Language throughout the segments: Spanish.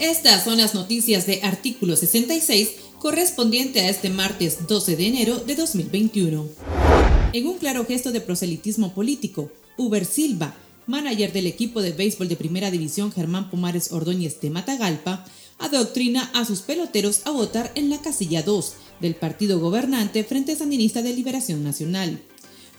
Estas son las noticias de artículo 66 correspondiente a este martes 12 de enero de 2021. En un claro gesto de proselitismo político, Uber Silva, manager del equipo de béisbol de primera división Germán Pomares Ordóñez de Matagalpa, adoctrina a sus peloteros a votar en la casilla 2 del partido gobernante Frente Sandinista de Liberación Nacional.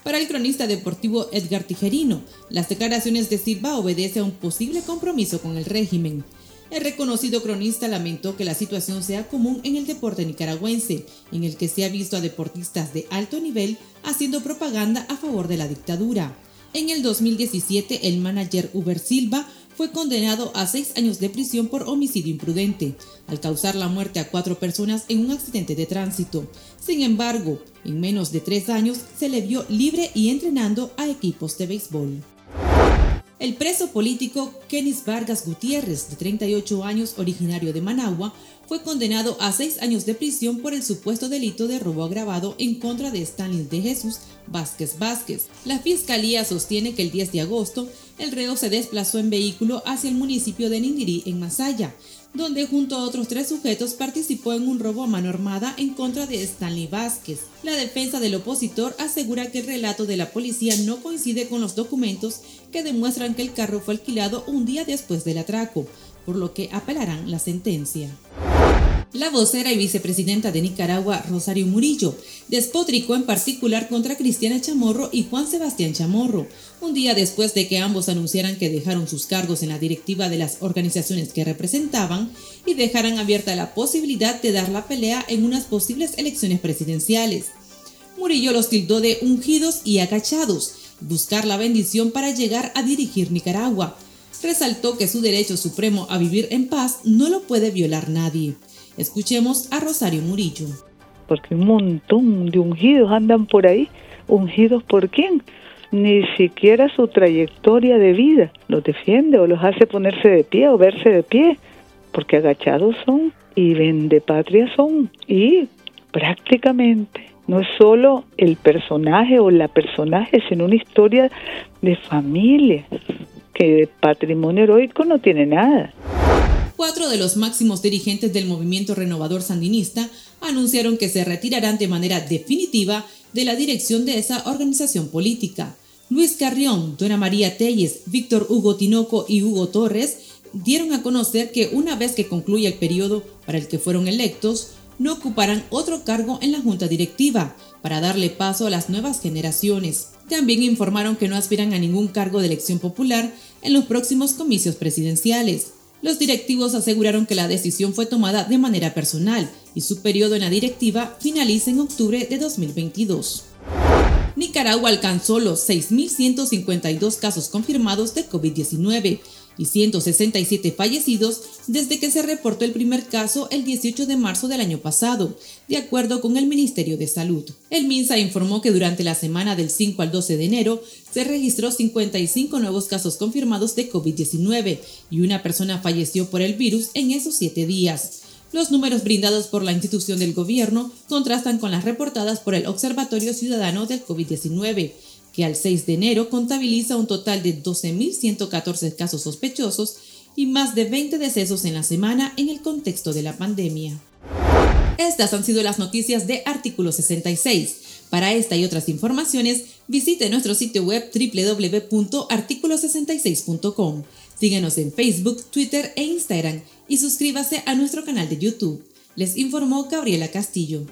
Para el cronista deportivo Edgar Tijerino, las declaraciones de Silva obedecen a un posible compromiso con el régimen. El reconocido cronista lamentó que la situación sea común en el deporte nicaragüense, en el que se ha visto a deportistas de alto nivel haciendo propaganda a favor de la dictadura. En el 2017, el manager Uber Silva fue condenado a seis años de prisión por homicidio imprudente, al causar la muerte a cuatro personas en un accidente de tránsito. Sin embargo, en menos de tres años se le vio libre y entrenando a equipos de béisbol. El preso político Kenis Vargas Gutiérrez, de 38 años, originario de Managua, fue condenado a seis años de prisión por el supuesto delito de robo agravado en contra de Stanley de Jesús Vázquez Vázquez. La fiscalía sostiene que el 10 de agosto el reo se desplazó en vehículo hacia el municipio de Nindirí, en Masaya, donde junto a otros tres sujetos participó en un robo a mano armada en contra de Stanley Vázquez. La defensa del opositor asegura que el relato de la policía no coincide con los documentos que demuestran que el carro fue alquilado un día después del atraco, por lo que apelarán la sentencia. La vocera y vicepresidenta de Nicaragua, Rosario Murillo, despotricó en particular contra Cristiana Chamorro y Juan Sebastián Chamorro, un día después de que ambos anunciaran que dejaron sus cargos en la directiva de las organizaciones que representaban y dejaran abierta la posibilidad de dar la pelea en unas posibles elecciones presidenciales. Murillo los tildó de ungidos y agachados, buscar la bendición para llegar a dirigir Nicaragua. Resaltó que su derecho supremo a vivir en paz no lo puede violar nadie. Escuchemos a Rosario Murillo. Porque un montón de ungidos andan por ahí. ¿Ungidos por quién? Ni siquiera su trayectoria de vida los defiende o los hace ponerse de pie o verse de pie, porque agachados son y vende patria son. Y prácticamente no es solo el personaje o la personaje, sino una historia de familia, que de patrimonio heroico no tiene nada. Cuatro de los máximos dirigentes del movimiento renovador sandinista anunciaron que se retirarán de manera definitiva de la dirección de esa organización política. Luis Carrión, Dona María Telles, Víctor Hugo Tinoco y Hugo Torres dieron a conocer que una vez que concluya el periodo para el que fueron electos, no ocuparán otro cargo en la junta directiva para darle paso a las nuevas generaciones. También informaron que no aspiran a ningún cargo de elección popular en los próximos comicios presidenciales. Los directivos aseguraron que la decisión fue tomada de manera personal y su periodo en la directiva finaliza en octubre de 2022. Nicaragua alcanzó los 6.152 casos confirmados de COVID-19 y 167 fallecidos desde que se reportó el primer caso el 18 de marzo del año pasado, de acuerdo con el Ministerio de Salud. El MINSA informó que durante la semana del 5 al 12 de enero se registró 55 nuevos casos confirmados de COVID-19 y una persona falleció por el virus en esos siete días. Los números brindados por la institución del gobierno contrastan con las reportadas por el Observatorio Ciudadano del COVID-19 que al 6 de enero contabiliza un total de 12.114 casos sospechosos y más de 20 decesos en la semana en el contexto de la pandemia. Estas han sido las noticias de Artículo 66. Para esta y otras informaciones, visite nuestro sitio web www.articulo66.com. Síguenos en Facebook, Twitter e Instagram y suscríbase a nuestro canal de YouTube. Les informó Gabriela Castillo.